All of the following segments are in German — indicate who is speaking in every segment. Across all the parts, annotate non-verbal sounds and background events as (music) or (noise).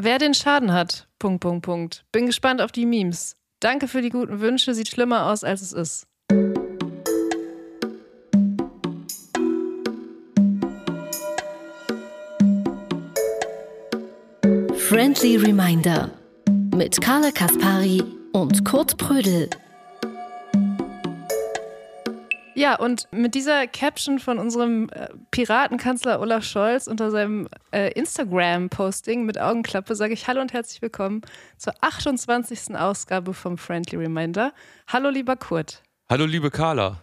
Speaker 1: Wer den Schaden hat, Punkt, Punkt, Punkt. Bin gespannt auf die Memes. Danke für die guten Wünsche, sieht schlimmer aus, als es ist.
Speaker 2: Friendly Reminder mit Carla Kaspari und Kurt Prödel.
Speaker 1: Ja, und mit dieser Caption von unserem äh, Piratenkanzler Olaf Scholz unter seinem äh, Instagram-Posting mit Augenklappe sage ich Hallo und herzlich willkommen zur 28. Ausgabe vom Friendly Reminder. Hallo, lieber Kurt.
Speaker 3: Hallo, liebe Carla.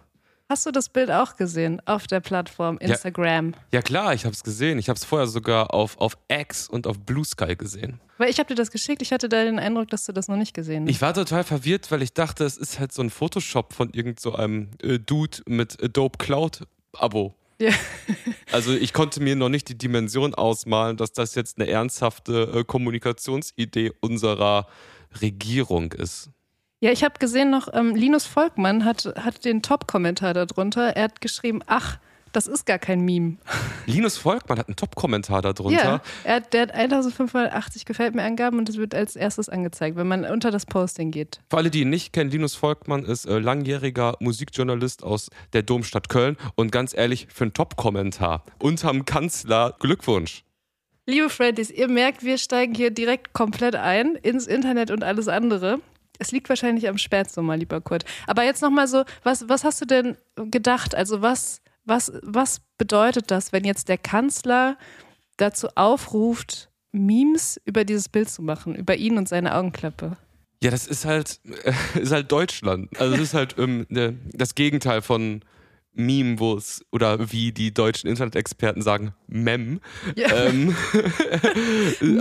Speaker 1: Hast du das Bild auch gesehen auf der Plattform Instagram?
Speaker 3: Ja, ja klar, ich habe es gesehen. Ich habe es vorher sogar auf, auf X und auf Blue Sky gesehen.
Speaker 1: Weil ich habe dir das geschickt. Ich hatte da den Eindruck, dass du das noch nicht gesehen hast.
Speaker 3: Ich war total verwirrt, weil ich dachte, es ist halt so ein Photoshop von irgend so einem äh, Dude mit Adobe Cloud Abo. Ja. (laughs) also ich konnte mir noch nicht die Dimension ausmalen, dass das jetzt eine ernsthafte äh, Kommunikationsidee unserer Regierung ist.
Speaker 1: Ja, ich habe gesehen noch, ähm, Linus Volkmann hat, hat den Top-Kommentar darunter. Er hat geschrieben, ach, das ist gar kein Meme. (laughs)
Speaker 3: Linus Volkmann hat einen Top-Kommentar darunter.
Speaker 1: Ja, er hat, der hat 1580 gefällt mir Angaben und das wird als erstes angezeigt, wenn man unter das Posting geht.
Speaker 3: Für alle, die ihn nicht kennen, Linus Volkmann ist äh, langjähriger Musikjournalist aus der Domstadt Köln und ganz ehrlich, für einen Top-Kommentar unterm Kanzler Glückwunsch.
Speaker 1: Liebe Friends, ihr merkt, wir steigen hier direkt komplett ein ins Internet und alles andere. Es liegt wahrscheinlich am Spätsommer, lieber Kurt. Aber jetzt nochmal so, was, was hast du denn gedacht? Also was, was, was bedeutet das, wenn jetzt der Kanzler dazu aufruft, Memes über dieses Bild zu machen, über ihn und seine Augenklappe?
Speaker 3: Ja, das ist halt, (laughs) ist halt Deutschland. Also es ist halt ähm, das Gegenteil von Meme, wo es, oder wie die deutschen Internet-Experten sagen, Mem. Ja. Ähm, (laughs) (laughs)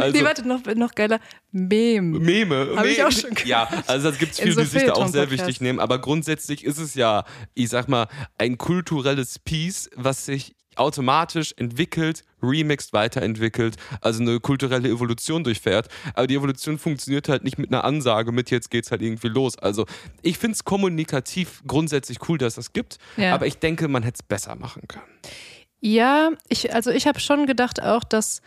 Speaker 1: also, nee, warte, noch, noch geiler, Meme.
Speaker 3: Meme.
Speaker 1: Habe ich auch schon gehört.
Speaker 3: Ja, also es gibt viele, so die sich da auch sehr wichtig nehmen, aber grundsätzlich ist es ja, ich sag mal, ein kulturelles Piece, was sich automatisch entwickelt, remixed, weiterentwickelt, also eine kulturelle Evolution durchfährt. Aber die Evolution funktioniert halt nicht mit einer Ansage, mit jetzt geht's halt irgendwie los. Also ich finde es kommunikativ grundsätzlich cool, dass es das gibt, ja. aber ich denke, man hätte es besser machen können.
Speaker 1: Ja, ich, also ich habe schon gedacht auch, dass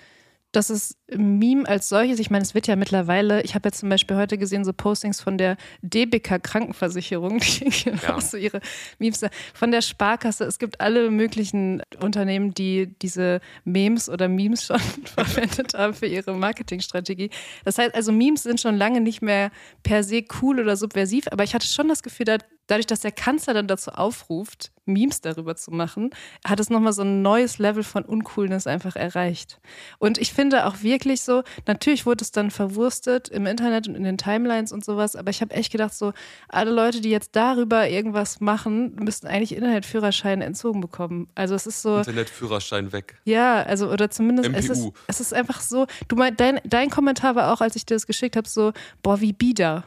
Speaker 1: dass es Meme als solches, ich meine, es wird ja mittlerweile, ich habe jetzt zum Beispiel heute gesehen, so Postings von der DBK Krankenversicherung, (laughs) die ja. auch so ihre Memes, von der Sparkasse. Es gibt alle möglichen Unternehmen, die diese Memes oder Memes schon (laughs) verwendet haben für ihre Marketingstrategie. Das heißt also, Memes sind schon lange nicht mehr per se cool oder subversiv, aber ich hatte schon das Gefühl, da dadurch, dass der Kanzler dann dazu aufruft, Memes darüber zu machen, hat es nochmal so ein neues Level von Uncoolness einfach erreicht. Und ich finde auch wirklich so, natürlich wurde es dann verwurstet im Internet und in den Timelines und sowas, aber ich habe echt gedacht, so, alle Leute, die jetzt darüber irgendwas machen, müssten eigentlich Internetführerschein entzogen bekommen. Also es ist so.
Speaker 3: Internetführerschein weg.
Speaker 1: Ja, also, oder zumindest, es ist, es ist einfach so, du meinst, dein, dein Kommentar war auch, als ich dir das geschickt habe, so, boah, wie bieder.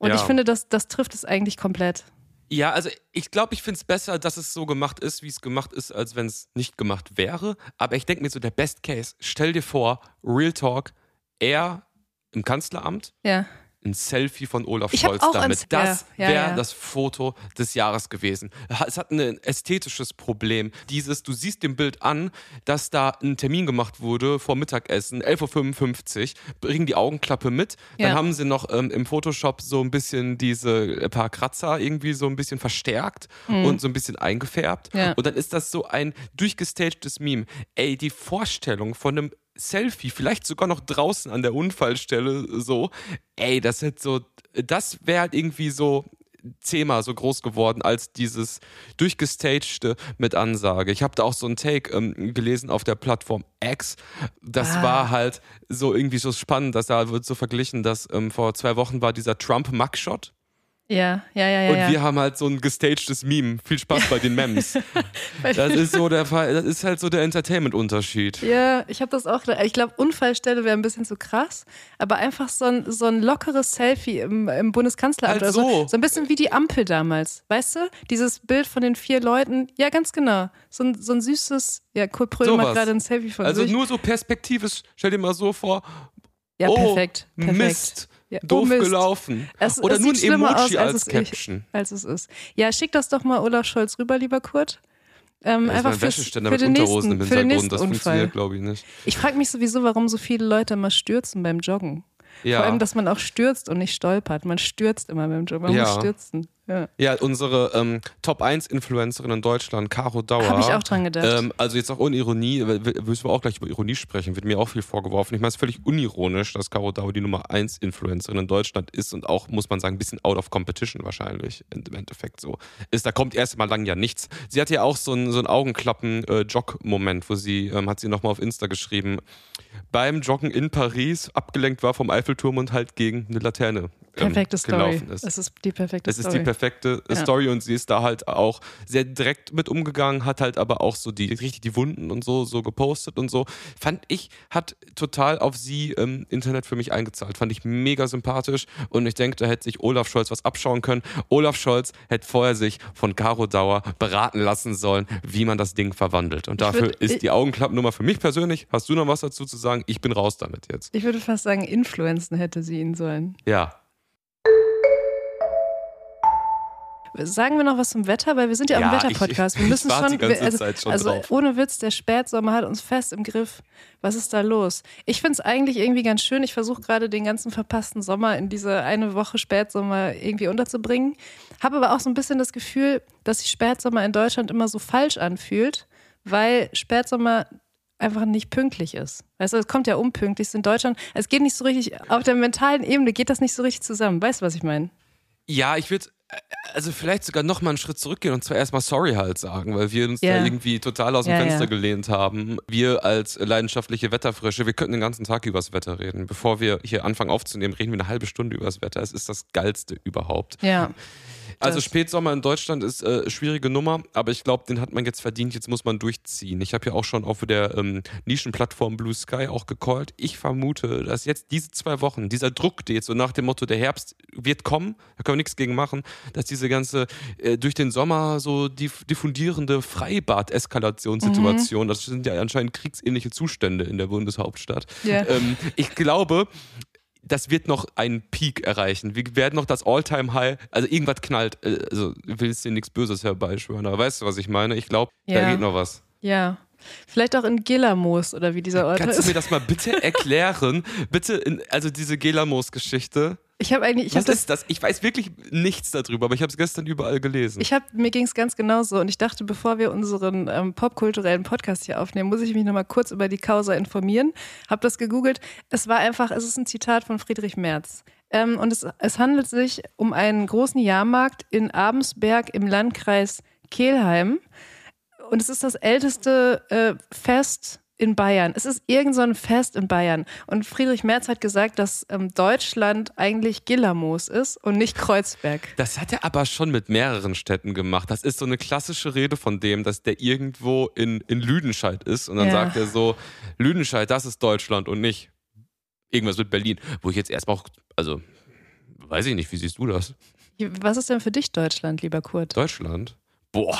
Speaker 1: Und ja. ich finde, das, das trifft es eigentlich komplett.
Speaker 3: Ja, also ich glaube, ich finde es besser, dass es so gemacht ist, wie es gemacht ist, als wenn es nicht gemacht wäre. Aber ich denke mir so, der Best Case, stell dir vor, Real Talk, er im Kanzleramt,
Speaker 1: ja
Speaker 3: ein Selfie von Olaf ich Scholz damit. Das ja, wäre ja. das Foto des Jahres gewesen. Es hat ein ästhetisches Problem. Dieses, du siehst dem Bild an, dass da ein Termin gemacht wurde vor Mittagessen, 11.55 Uhr, bringen die Augenklappe mit. Dann haben sie noch ähm, im Photoshop so ein bisschen diese paar Kratzer irgendwie so ein bisschen verstärkt mhm. und so ein bisschen eingefärbt. Und dann ist das so ein durchgestagtes Meme. Ey, die Vorstellung von einem Selfie, vielleicht sogar noch draußen an der Unfallstelle so. Ey, das hätte so, das wäre halt irgendwie so zehnmal so groß geworden als dieses durchgestagte mit Ansage. Ich habe da auch so einen Take ähm, gelesen auf der Plattform X. Das ah. war halt so irgendwie so spannend, dass da wird so verglichen, dass ähm, vor zwei Wochen war dieser Trump-Mugshot.
Speaker 1: Ja, ja, ja, ja.
Speaker 3: Und wir haben halt so ein gestagtes Meme. Viel Spaß bei den Memes. (laughs) das ist so der Fall, das ist halt so der Entertainment-Unterschied.
Speaker 1: Ja, ich habe das auch. Ich glaube, Unfallstelle wäre ein bisschen zu krass, aber einfach so ein, so ein lockeres Selfie im, im Bundeskanzleramt.
Speaker 3: Halt so.
Speaker 1: so. so ein bisschen wie die Ampel damals, weißt du? Dieses Bild von den vier Leuten. Ja, ganz genau. So ein, so ein süßes, ja, Kurt Pröll macht gerade ein Selfie von
Speaker 3: also
Speaker 1: sich.
Speaker 3: Also nur so perspektivisch, stell dir mal so vor.
Speaker 1: Ja,
Speaker 3: oh,
Speaker 1: perfekt. perfekt.
Speaker 3: Mist. Ja, Doof oh gelaufen.
Speaker 1: Es,
Speaker 3: Oder
Speaker 1: es
Speaker 3: nur ein Emoji
Speaker 1: aus, als,
Speaker 3: als Caption.
Speaker 1: Ich, als es ist. Ja, schick das doch mal Olaf Scholz rüber, lieber Kurt. Ähm, ja, einfach fürs, für den nächsten,
Speaker 3: im
Speaker 1: nächsten
Speaker 3: das
Speaker 1: Unfall.
Speaker 3: glaube ich, nicht.
Speaker 1: Ich frage mich sowieso, warum so viele Leute immer stürzen beim Joggen. Ja. Vor allem, dass man auch stürzt und nicht stolpert. Man stürzt immer beim Joggen. Man ja. muss stürzen. Ja,
Speaker 3: ja unsere ähm, Top 1 Influencerin in Deutschland, Caro Dauer.
Speaker 1: Habe ich auch dran gedacht.
Speaker 3: Ähm, also jetzt auch ohne Ironie, müssen wir auch gleich über Ironie sprechen, wird mir auch viel vorgeworfen. Ich meine, es ist völlig unironisch, dass Caro Dauer die Nummer 1 Influencerin in Deutschland ist und auch, muss man sagen, ein bisschen out of competition wahrscheinlich im Endeffekt so ist. Da kommt erst mal lang ja nichts. Sie hatte ja auch so einen, so einen Augenklappen-Jog-Moment, wo sie, ähm, hat sie nochmal auf Insta geschrieben, beim Joggen in Paris abgelenkt war vom Eiffelturm und halt gegen eine Laterne
Speaker 1: ähm, perfekte Story. ist. Es ist die perfekte
Speaker 3: es Story. Es ist die perfekte ja. Story und sie ist da halt auch sehr direkt mit umgegangen, hat halt aber auch so die richtig die Wunden und so so gepostet und so. Fand ich hat total auf sie im Internet für mich eingezahlt. Fand ich mega sympathisch und ich denke, da hätte sich Olaf Scholz was abschauen können. Olaf Scholz hätte vorher sich von Caro Dauer beraten lassen sollen, wie man das Ding verwandelt. Und dafür würd, ist die Augenklappennummer für mich persönlich. Hast du noch was dazu zu sagen? Ich bin raus damit jetzt.
Speaker 1: Ich würde fast sagen, influenzen hätte sie ihn sollen.
Speaker 3: Ja,
Speaker 1: Sagen wir noch was zum Wetter, weil wir sind ja, ja auch im Wetterpodcast. (laughs) Wir müssen schon,
Speaker 3: wir, also, schon
Speaker 1: also ohne Witz, der Spätsommer hat uns fest im Griff. Was ist da los? Ich finde es eigentlich irgendwie ganz schön. Ich versuche gerade den ganzen verpassten Sommer in diese eine Woche Spätsommer irgendwie unterzubringen. Habe aber auch so ein bisschen das Gefühl, dass sich Spätsommer in Deutschland immer so falsch anfühlt, weil Spätsommer einfach nicht pünktlich ist. Weißt du, es kommt ja unpünktlich. Es in Deutschland, es geht nicht so richtig, auf der mentalen Ebene geht das nicht so richtig zusammen. Weißt du, was ich meine?
Speaker 3: Ja, ich würde also vielleicht sogar noch mal einen Schritt zurückgehen und zwar erstmal sorry halt sagen, weil wir uns yeah. da irgendwie total aus dem ja, Fenster ja. gelehnt haben. Wir als leidenschaftliche Wetterfrische, wir könnten den ganzen Tag übers Wetter reden. Bevor wir hier anfangen aufzunehmen, reden wir eine halbe Stunde übers Wetter. Es ist das geilste überhaupt.
Speaker 1: Ja.
Speaker 3: Also Spätsommer in Deutschland ist äh, schwierige Nummer, aber ich glaube, den hat man jetzt verdient. Jetzt muss man durchziehen. Ich habe ja auch schon auf der ähm, Nischenplattform Blue Sky auch gecallt. Ich vermute, dass jetzt diese zwei Wochen, dieser Druck, der jetzt so nach dem Motto, der Herbst wird kommen, da können wir nichts gegen machen, dass diese ganze äh, durch den Sommer so diff diffundierende Freibad-Eskalationssituation, mhm. das sind ja anscheinend kriegsähnliche Zustände in der Bundeshauptstadt. Yeah. Ähm, ich glaube, das wird noch einen Peak erreichen. Wir werden noch das All-Time-High, also irgendwas knallt, äh, also willst dir nichts Böses herbeischwören, aber weißt du, was ich meine? Ich glaube, ja. da geht noch was.
Speaker 1: Ja. Vielleicht auch in Gilamos oder wie dieser Ort
Speaker 3: Kannst ist. Kannst du mir das mal bitte erklären? bitte, in, also diese Gilamos-Geschichte.
Speaker 1: Ich habe eigentlich. Ich
Speaker 3: Was hab ist das? Ich weiß wirklich nichts darüber, aber ich habe es gestern überall gelesen.
Speaker 1: Ich habe mir ging es ganz genauso und ich dachte, bevor wir unseren ähm, popkulturellen Podcast hier aufnehmen, muss ich mich nochmal kurz über die Causa informieren. Habe das gegoogelt. Es war einfach, es ist ein Zitat von Friedrich Merz. Ähm, und es, es handelt sich um einen großen Jahrmarkt in Abensberg im Landkreis Kelheim. Und es ist das älteste äh, Fest in Bayern. Es ist irgend so ein Fest in Bayern. Und Friedrich Merz hat gesagt, dass ähm, Deutschland eigentlich Gillamos ist und nicht Kreuzberg.
Speaker 3: Das hat er aber schon mit mehreren Städten gemacht. Das ist so eine klassische Rede von dem, dass der irgendwo in, in Lüdenscheid ist. Und dann ja. sagt er so, Lüdenscheid, das ist Deutschland und nicht irgendwas mit Berlin. Wo ich jetzt erstmal auch, also weiß ich nicht, wie siehst du das?
Speaker 1: Was ist denn für dich Deutschland, lieber Kurt?
Speaker 3: Deutschland? Boah.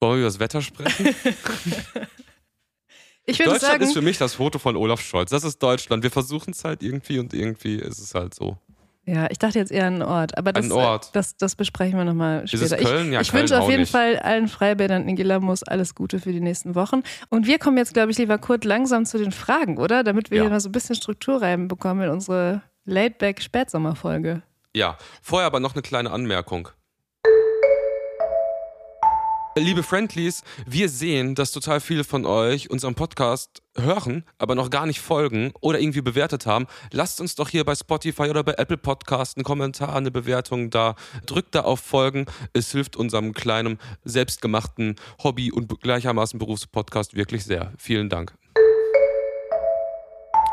Speaker 3: Wollen wir über das Wetter sprechen? (laughs)
Speaker 1: Ich würde
Speaker 3: Deutschland
Speaker 1: sagen,
Speaker 3: ist für mich das Foto von Olaf Scholz. Das ist Deutschland. Wir versuchen es halt irgendwie und irgendwie ist es halt so.
Speaker 1: Ja, ich dachte jetzt eher an einen Ort, aber das,
Speaker 3: Ort.
Speaker 1: das, das besprechen wir nochmal später.
Speaker 3: Ist es Köln?
Speaker 1: Ich,
Speaker 3: ja,
Speaker 1: ich
Speaker 3: Köln
Speaker 1: wünsche auf jeden
Speaker 3: nicht.
Speaker 1: Fall allen Freibädern in Gilamos alles Gute für die nächsten Wochen. Und wir kommen jetzt, glaube ich, lieber Kurt langsam zu den Fragen, oder? Damit wir ja. hier mal so ein bisschen Struktur reinbekommen in unsere Laidback-Spätsommerfolge.
Speaker 3: Ja, vorher aber noch eine kleine Anmerkung. Liebe Friendlies, wir sehen, dass total viele von euch unseren Podcast hören, aber noch gar nicht folgen oder irgendwie bewertet haben. Lasst uns doch hier bei Spotify oder bei Apple Podcast einen Kommentar, eine Bewertung da. Drückt da auf Folgen. Es hilft unserem kleinen, selbstgemachten Hobby und gleichermaßen Berufspodcast wirklich sehr. Vielen Dank.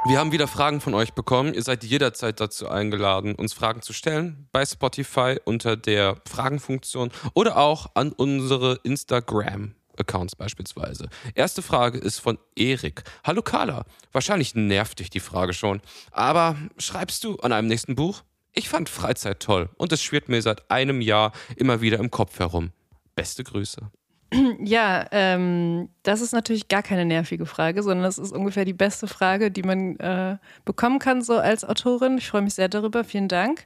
Speaker 3: Wir haben wieder Fragen von euch bekommen. Ihr seid jederzeit dazu eingeladen, uns Fragen zu stellen bei Spotify unter der Fragenfunktion oder auch an unsere Instagram. Accounts beispielsweise. Erste Frage ist von Erik. Hallo Carla. Wahrscheinlich nervt dich die Frage schon. Aber schreibst du an einem nächsten Buch? Ich fand Freizeit toll und es schwirrt mir seit einem Jahr immer wieder im Kopf herum. Beste Grüße. (clears throat)
Speaker 1: Ja, ähm, das ist natürlich gar keine nervige Frage, sondern das ist ungefähr die beste Frage, die man äh, bekommen kann, so als Autorin. Ich freue mich sehr darüber. Vielen Dank.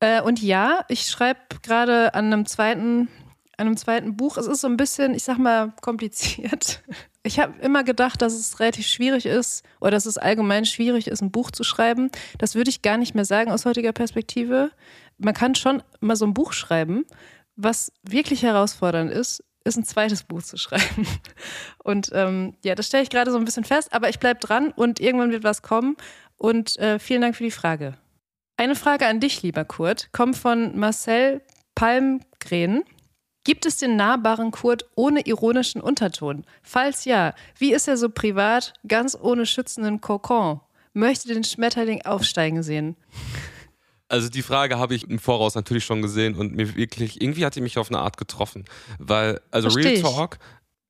Speaker 1: Äh, und ja, ich schreibe gerade an einem zweiten, an einem zweiten Buch. Es ist so ein bisschen, ich sag mal, kompliziert. (laughs) Ich habe immer gedacht, dass es relativ schwierig ist oder dass es allgemein schwierig ist, ein Buch zu schreiben. Das würde ich gar nicht mehr sagen aus heutiger Perspektive. Man kann schon mal so ein Buch schreiben. Was wirklich herausfordernd ist, ist ein zweites Buch zu schreiben. Und ähm, ja, das stelle ich gerade so ein bisschen fest, aber ich bleibe dran und irgendwann wird was kommen. Und äh, vielen Dank für die Frage. Eine Frage an dich, lieber Kurt, kommt von Marcel Palmgren. Gibt es den nahbaren Kurt ohne ironischen Unterton? Falls ja, wie ist er so privat, ganz ohne schützenden Kokon? Möchte den Schmetterling aufsteigen sehen?
Speaker 3: Also die Frage habe ich im Voraus natürlich schon gesehen und mir wirklich, irgendwie hat die mich auf eine Art getroffen. Weil, also Versteh Real Talk,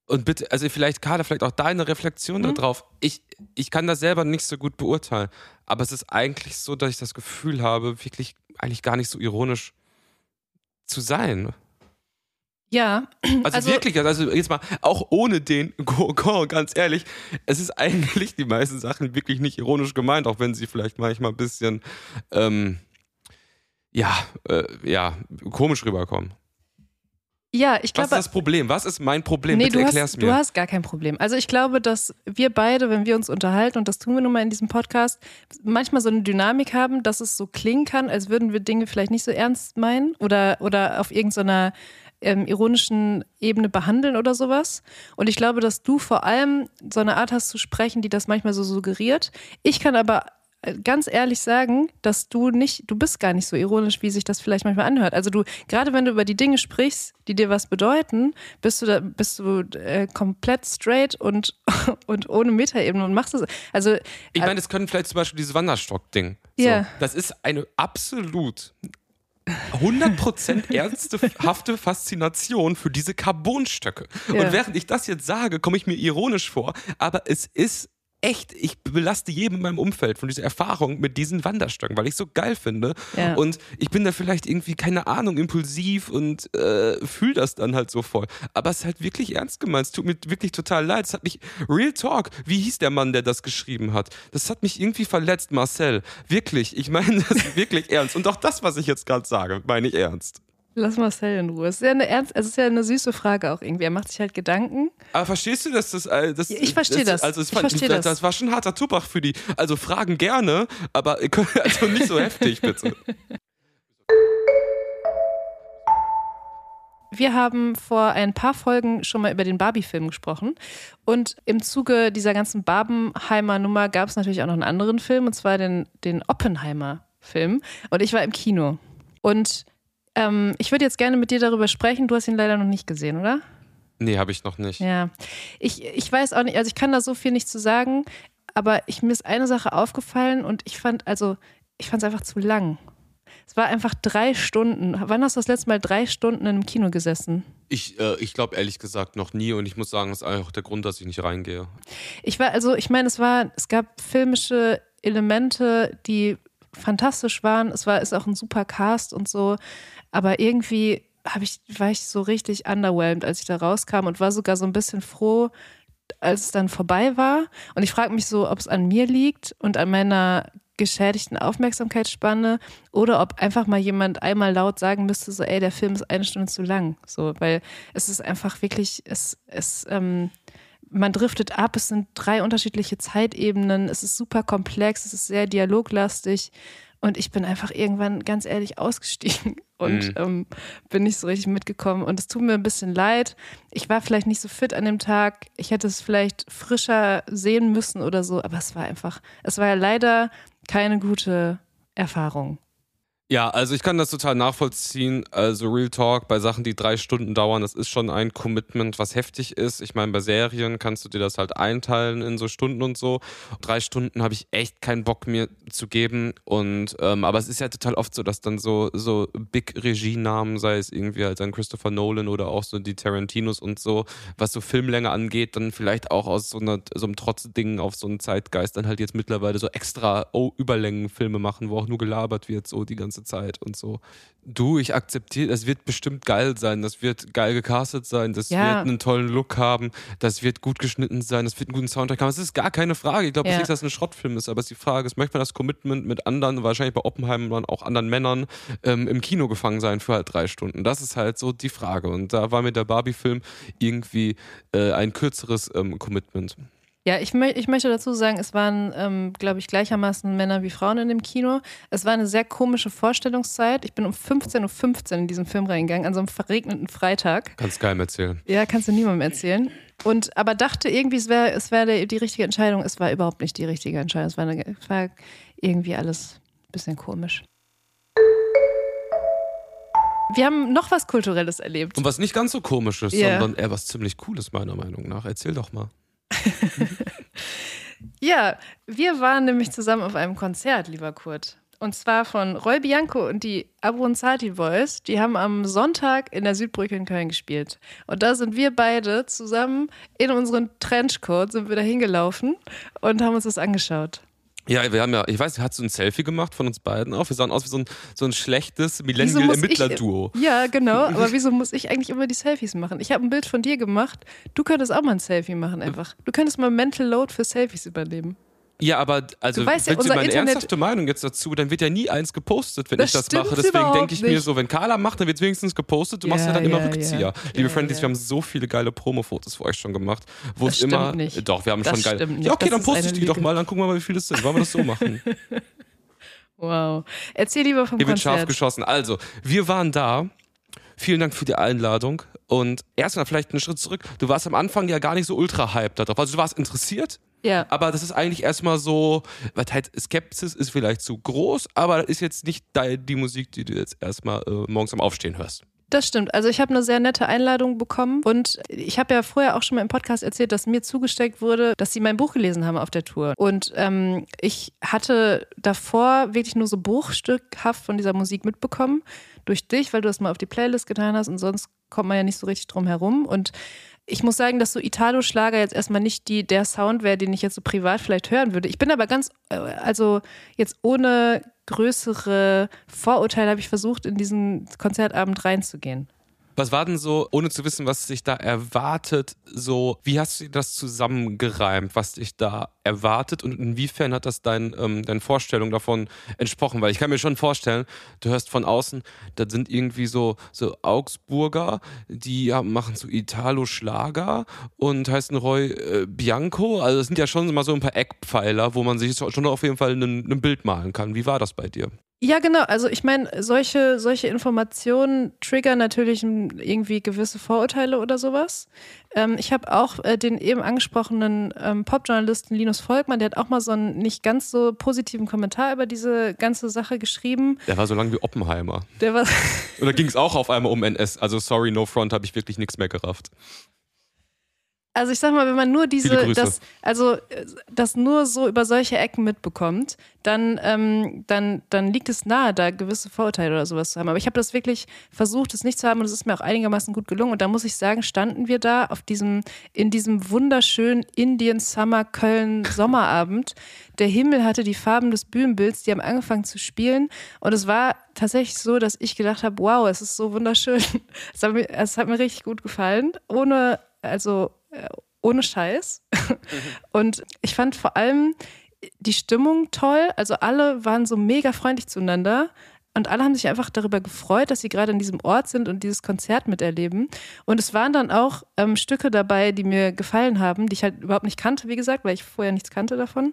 Speaker 3: und bitte, also vielleicht, Carla, vielleicht auch deine Reflexion mhm. darauf. Ich, ich kann das selber nicht so gut beurteilen, aber es ist eigentlich so, dass ich das Gefühl habe, wirklich eigentlich gar nicht so ironisch zu sein.
Speaker 1: Ja. (clears throat)
Speaker 3: Also, also, wirklich, also jetzt mal, auch ohne den (laughs) Kokon, ganz ehrlich, es ist eigentlich die meisten Sachen wirklich nicht ironisch gemeint, auch wenn sie vielleicht manchmal ein bisschen, ähm, ja, äh, ja, komisch rüberkommen.
Speaker 1: Ja, ich glaube.
Speaker 3: Was ist das Problem? Was ist mein Problem? Nee, Bitte
Speaker 1: du
Speaker 3: erklär's
Speaker 1: hast,
Speaker 3: mir.
Speaker 1: Du hast gar kein Problem. Also ich glaube, dass wir beide, wenn wir uns unterhalten, und das tun wir nun mal in diesem Podcast, manchmal so eine Dynamik haben, dass es so klingen kann, als würden wir Dinge vielleicht nicht so ernst meinen oder, oder auf irgendeiner ähm, ironischen Ebene behandeln oder sowas. Und ich glaube, dass du vor allem so eine Art hast zu sprechen, die das manchmal so suggeriert. Ich kann aber ganz ehrlich sagen, dass du nicht, du bist gar nicht so ironisch, wie sich das vielleicht manchmal anhört. Also du, gerade wenn du über die Dinge sprichst, die dir was bedeuten, bist du da, bist du äh, komplett straight und, (laughs) und ohne Metaebene und machst es. Also
Speaker 3: ich meine, das können vielleicht zum Beispiel dieses Wanderstock-Ding. So, yeah. Das ist eine absolut 100% ernsthafte Faszination für diese Carbonstöcke. Ja. Und während ich das jetzt sage, komme ich mir ironisch vor, aber es ist echt, ich belaste jedem in meinem Umfeld von dieser Erfahrung mit diesen Wanderstöcken, weil ich so geil finde. Ja. Und ich bin da vielleicht irgendwie, keine Ahnung, impulsiv und äh, fühle das dann halt so voll. Aber es ist halt wirklich ernst gemeint. Es tut mir wirklich total leid. Es hat mich, Real Talk, wie hieß der Mann, der das geschrieben hat? Das hat mich irgendwie verletzt, Marcel. Wirklich, ich meine (laughs) das wirklich ernst. Und auch das, was ich jetzt gerade sage, meine ich ernst.
Speaker 1: Lass Marcel in Ruhe. Es ist ja eine ernst, es ist ja eine süße Frage auch irgendwie. Er macht sich halt Gedanken.
Speaker 3: Aber verstehst du, dass das, äh, das
Speaker 1: Ich verstehe das.
Speaker 3: Also
Speaker 1: ich verstehe
Speaker 3: das. Das war schon ein harter Tubach für die. Also Fragen gerne, aber (laughs) also nicht so heftig, bitte.
Speaker 1: Wir haben vor ein paar Folgen schon mal über den Barbie-Film gesprochen. Und im Zuge dieser ganzen Barbenheimer-Nummer gab es natürlich auch noch einen anderen Film, und zwar den, den Oppenheimer-Film. Und ich war im Kino. Und ähm, ich würde jetzt gerne mit dir darüber sprechen. Du hast ihn leider noch nicht gesehen, oder?
Speaker 3: Nee, habe ich noch nicht.
Speaker 1: Ja. Ich, ich weiß auch nicht, also ich kann da so viel nicht zu sagen, aber ich, mir ist eine Sache aufgefallen und ich fand, also, ich fand es einfach zu lang. Es war einfach drei Stunden. Wann hast du das letzte Mal drei Stunden in einem Kino gesessen?
Speaker 3: Ich, äh, ich glaube ehrlich gesagt noch nie und ich muss sagen, das ist einfach der Grund, dass ich nicht reingehe.
Speaker 1: Ich war, also ich meine, es war, es gab filmische Elemente, die fantastisch waren. Es war, ist auch ein super Cast und so. Aber irgendwie ich, war ich so richtig underwhelmed, als ich da rauskam und war sogar so ein bisschen froh, als es dann vorbei war. Und ich frage mich so, ob es an mir liegt und an meiner geschädigten Aufmerksamkeitsspanne oder ob einfach mal jemand einmal laut sagen müsste, so, ey, der Film ist eine Stunde zu lang. So, weil es ist einfach wirklich, es, es, ähm, man driftet ab, es sind drei unterschiedliche Zeitebenen, es ist super komplex, es ist sehr dialoglastig und ich bin einfach irgendwann ganz ehrlich (laughs) ausgestiegen und mhm. ähm, bin nicht so richtig mitgekommen. Und es tut mir ein bisschen leid. Ich war vielleicht nicht so fit an dem Tag. Ich hätte es vielleicht frischer sehen müssen oder so. Aber es war einfach, es war ja leider keine gute Erfahrung.
Speaker 3: Ja, also ich kann das total nachvollziehen. Also Real Talk bei Sachen, die drei Stunden dauern, das ist schon ein Commitment, was heftig ist. Ich meine, bei Serien kannst du dir das halt einteilen in so Stunden und so. Drei Stunden habe ich echt keinen Bock mir zu geben. Und ähm, aber es ist ja total oft so, dass dann so so Big Regie-Namen, sei es irgendwie halt dann Christopher Nolan oder auch so die Tarantinos und so, was so Filmlänge angeht, dann vielleicht auch aus so, einer, so einem Trotzding auf so einen Zeitgeist dann halt jetzt mittlerweile so extra oh, Überlängen Filme machen, wo auch nur gelabert wird so die ganze ganze Zeit und so. Du, ich akzeptiere, das wird bestimmt geil sein, das wird geil gecastet sein, das ja. wird einen tollen Look haben, das wird gut geschnitten sein, das wird einen guten Soundtrack haben. Das ist gar keine Frage. Ich glaube ja. nicht, dass es ein Schrottfilm ist, aber es ist die Frage, ist, möchte man das Commitment mit anderen, wahrscheinlich bei Oppenheim und auch anderen Männern ähm, im Kino gefangen sein für halt drei Stunden? Das ist halt so die Frage. Und da war mir der Barbie-Film irgendwie äh, ein kürzeres ähm, Commitment.
Speaker 1: Ja, ich, mö ich möchte dazu sagen, es waren, ähm, glaube ich, gleichermaßen Männer wie Frauen in dem Kino. Es war eine sehr komische Vorstellungszeit. Ich bin um 15.15 Uhr 15 in diesen Film reingegangen, an so einem verregneten Freitag.
Speaker 3: Kannst keinem erzählen.
Speaker 1: Ja, kannst du niemandem erzählen. Und aber dachte irgendwie, es wäre es wär die, die richtige Entscheidung. Es war überhaupt nicht die richtige Entscheidung. Es war, eine, es war irgendwie alles ein bisschen komisch. Wir haben noch was Kulturelles erlebt.
Speaker 3: Und was nicht ganz so komisches, yeah. sondern eher was ziemlich Cooles, meiner Meinung nach. Erzähl doch mal. (laughs)
Speaker 1: ja, wir waren nämlich zusammen auf einem Konzert, lieber Kurt. Und zwar von Roy Bianco und die Abronzati Boys. Die haben am Sonntag in der Südbrücke in Köln gespielt. Und da sind wir beide zusammen in unseren Trenchcoat sind wir da hingelaufen und haben uns das angeschaut.
Speaker 3: Ja, wir haben ja, ich weiß, hast du ein Selfie gemacht von uns beiden auch? Wir sahen aus wie so ein, so ein schlechtes Millennial-Ermittler-Duo.
Speaker 1: Ja, genau, (laughs) aber wieso muss ich eigentlich immer die Selfies machen? Ich habe ein Bild von dir gemacht. Du könntest auch mal ein Selfie machen einfach. Du könntest mal Mental Load für Selfies übernehmen.
Speaker 3: Ja, aber also ja, wenn Sie meine Internet ernsthafte Meinung jetzt dazu, dann wird ja nie eins gepostet, wenn das ich das mache. Deswegen denke ich nicht. mir so, wenn Carla macht, dann wird es wenigstens gepostet. Du ja, machst ja dann immer Rückzieher. Ja, Liebe Friendlies, wir haben so viele geile Promo-Fotos für euch schon gemacht, wo es immer. Nicht. Doch, wir haben das schon geile. Ja, okay, dann poste ich die Lüge. doch mal, dann gucken wir mal, wie viele es sind. Wollen wir das so (laughs) machen?
Speaker 1: wow. Erzähl lieber vom
Speaker 3: Hier
Speaker 1: Konzert.
Speaker 3: Hier wird scharf geschossen. Also, wir waren da. Vielen Dank für die Einladung. Und erstmal vielleicht einen Schritt zurück. Du warst am Anfang ja gar nicht so ultra hyped darauf. Also du warst interessiert,
Speaker 1: ja.
Speaker 3: Aber das ist eigentlich erstmal so, was halt Skepsis ist vielleicht zu groß, aber das ist jetzt nicht die Musik, die du jetzt erstmal äh, morgens am Aufstehen hörst.
Speaker 1: Das stimmt. Also ich habe eine sehr nette Einladung bekommen und ich habe ja vorher auch schon mal im Podcast erzählt, dass mir zugesteckt wurde, dass sie mein Buch gelesen haben auf der Tour. Und ähm, ich hatte davor wirklich nur so bruchstückhaft von dieser Musik mitbekommen durch dich, weil du das mal auf die Playlist getan hast und sonst kommt man ja nicht so richtig drum herum. Und ich muss sagen, dass so Italo-Schlager jetzt erstmal nicht die, der Sound wäre, den ich jetzt so privat vielleicht hören würde. Ich bin aber ganz, äh, also jetzt ohne größere Vorurteile habe ich versucht, in diesen Konzertabend reinzugehen.
Speaker 3: Was war denn so, ohne zu wissen, was sich da erwartet, so, wie hast du das zusammengereimt, was dich da erwartet und inwiefern hat das dein, ähm, deine Vorstellung davon entsprochen? Weil ich kann mir schon vorstellen, du hörst von außen, da sind irgendwie so, so Augsburger, die ja, machen so Italo-Schlager und heißen Roy äh, Bianco. Also das sind ja schon mal so ein paar Eckpfeiler, wo man sich schon auf jeden Fall ein Bild malen kann. Wie war das bei dir?
Speaker 1: Ja, genau. Also ich meine, solche, solche Informationen triggern natürlich irgendwie gewisse Vorurteile oder sowas. Ähm, ich habe auch äh, den eben angesprochenen ähm, Popjournalisten Linus Volkmann, der hat auch mal so einen nicht ganz so positiven Kommentar über diese ganze Sache geschrieben.
Speaker 3: Der war so lang wie Oppenheimer.
Speaker 1: Der war
Speaker 3: Oder ging es auch auf einmal um NS? Also sorry, no front, habe ich wirklich nichts mehr gerafft.
Speaker 1: Also ich sag mal, wenn man nur diese, das, also das nur so über solche Ecken mitbekommt, dann, ähm, dann, dann liegt es nahe, da gewisse Vorurteile oder sowas zu haben. Aber ich habe das wirklich versucht, es nicht zu haben und es ist mir auch einigermaßen gut gelungen. Und da muss ich sagen, standen wir da auf diesem, in diesem wunderschönen Indian Summer Köln (laughs) Sommerabend. Der Himmel hatte die Farben des Bühnenbilds, die haben angefangen zu spielen. Und es war tatsächlich so, dass ich gedacht habe, wow, es ist so wunderschön. (laughs) Es hat mir, es hat mir richtig gut gefallen. Ohne, also äh, ohne Scheiß. Mhm. (laughs) Und ich fand vor allem die Stimmung toll. Also alle waren so mega freundlich zueinander. Und alle haben sich einfach darüber gefreut, dass sie gerade in diesem Ort sind und dieses Konzert miterleben. Und es waren dann auch ähm, Stücke dabei, die mir gefallen haben, die ich halt überhaupt nicht kannte, wie gesagt, weil ich vorher nichts kannte davon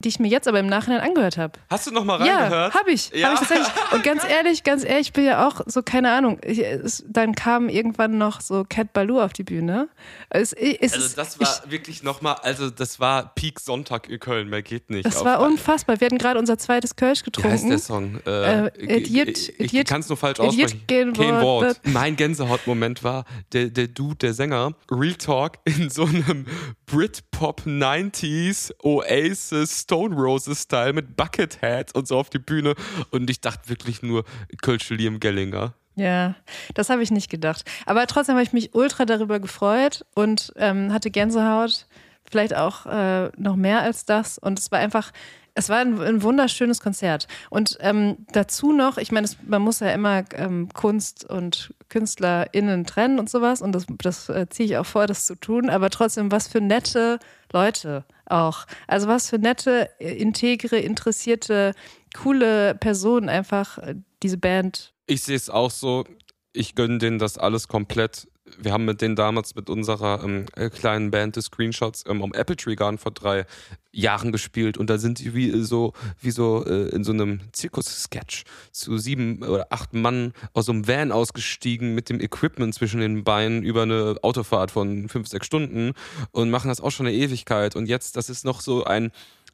Speaker 1: die ich mir jetzt aber im Nachhinein angehört habe.
Speaker 3: Hast du noch mal reingehört?
Speaker 1: Ja, habe ich. Ja. Hab ich tatsächlich. Und ganz (laughs) ehrlich, ganz ehrlich, ich bin ja auch so, keine Ahnung, ich, es, dann kam irgendwann noch so Cat Baloo auf die Bühne.
Speaker 3: Es, es, also das war ich, wirklich noch mal, also das war Peak Sonntag in Köln, mehr geht nicht.
Speaker 1: Das war unfassbar. Wir hatten gerade unser zweites Kölsch getrunken. Wie
Speaker 3: heißt der Song? Äh, äh, Idiot, ich, ich kann es nur falsch aussprechen. Kein Wort. Mein Gänsehaut-Moment war der, der Dude, der Sänger, Real Talk in so einem Britpop 90s Oasis Stone Roses Style mit Buckethead und so auf die Bühne. Und ich dachte wirklich nur Kölsche Liam Gellinger.
Speaker 1: Ja, das habe ich nicht gedacht. Aber trotzdem habe ich mich ultra darüber gefreut und ähm, hatte Gänsehaut. vielleicht auch äh, noch mehr als das. Und es war einfach, es war ein, ein wunderschönes Konzert. Und ähm, dazu noch, ich meine, man muss ja immer ähm, Kunst und KünstlerInnen trennen und sowas. Und das, das äh, ziehe ich auch vor, das zu tun. Aber trotzdem, was für nette Leute auch. Also was für nette, integre, interessierte, coole Personen einfach äh, diese Band.
Speaker 3: Ich sehe es auch so. Ich gönne denen das alles komplett wir haben mit denen damals mit unserer ähm, äh, kleinen Band des Screenshots ähm, am Apple Tree Garden vor drei Jahren gespielt und da sind die wie so, wie so äh, in so einem Zirkus-Sketch zu sieben oder acht Mann aus so einem Van ausgestiegen mit dem Equipment zwischen den Beinen über eine Autofahrt von fünf, sechs Stunden und machen das auch schon eine Ewigkeit. Und jetzt, das ist noch so ein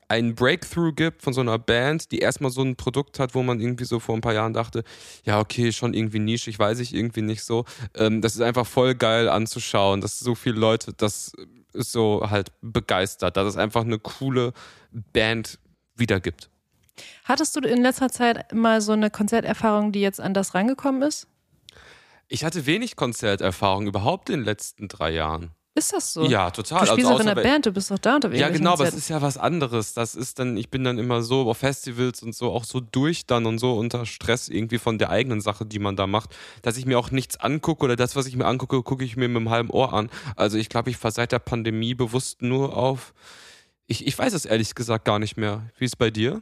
Speaker 3: ein Breakthrough gibt von so einer Band, die erstmal so ein Produkt hat, wo man irgendwie so vor ein paar Jahren dachte, ja, okay, schon irgendwie nischig, weiß ich irgendwie nicht so. Ähm, das ist einfach voll geil anzuschauen, dass so viele Leute das so halt begeistert, dass es einfach eine coole Band wiedergibt.
Speaker 1: Hattest du in letzter Zeit mal so eine Konzerterfahrung, die jetzt an das rangekommen ist?
Speaker 3: Ich hatte wenig Konzerterfahrung überhaupt in den letzten drei Jahren.
Speaker 1: Ist das so?
Speaker 3: Ja, total.
Speaker 1: Du spielst also auch in der Band, du bist doch da unterwegs.
Speaker 3: Ja, genau, aber es ist ja was anderes. Das ist dann, ich bin dann immer so auf Festivals und so auch so durch dann und so unter Stress irgendwie von der eigenen Sache, die man da macht, dass ich mir auch nichts angucke oder das, was ich mir angucke, gucke ich mir mit einem halben Ohr an. Also ich glaube, ich fahre seit der Pandemie bewusst nur auf. Ich, ich weiß es ehrlich gesagt gar nicht mehr. Wie ist es bei dir?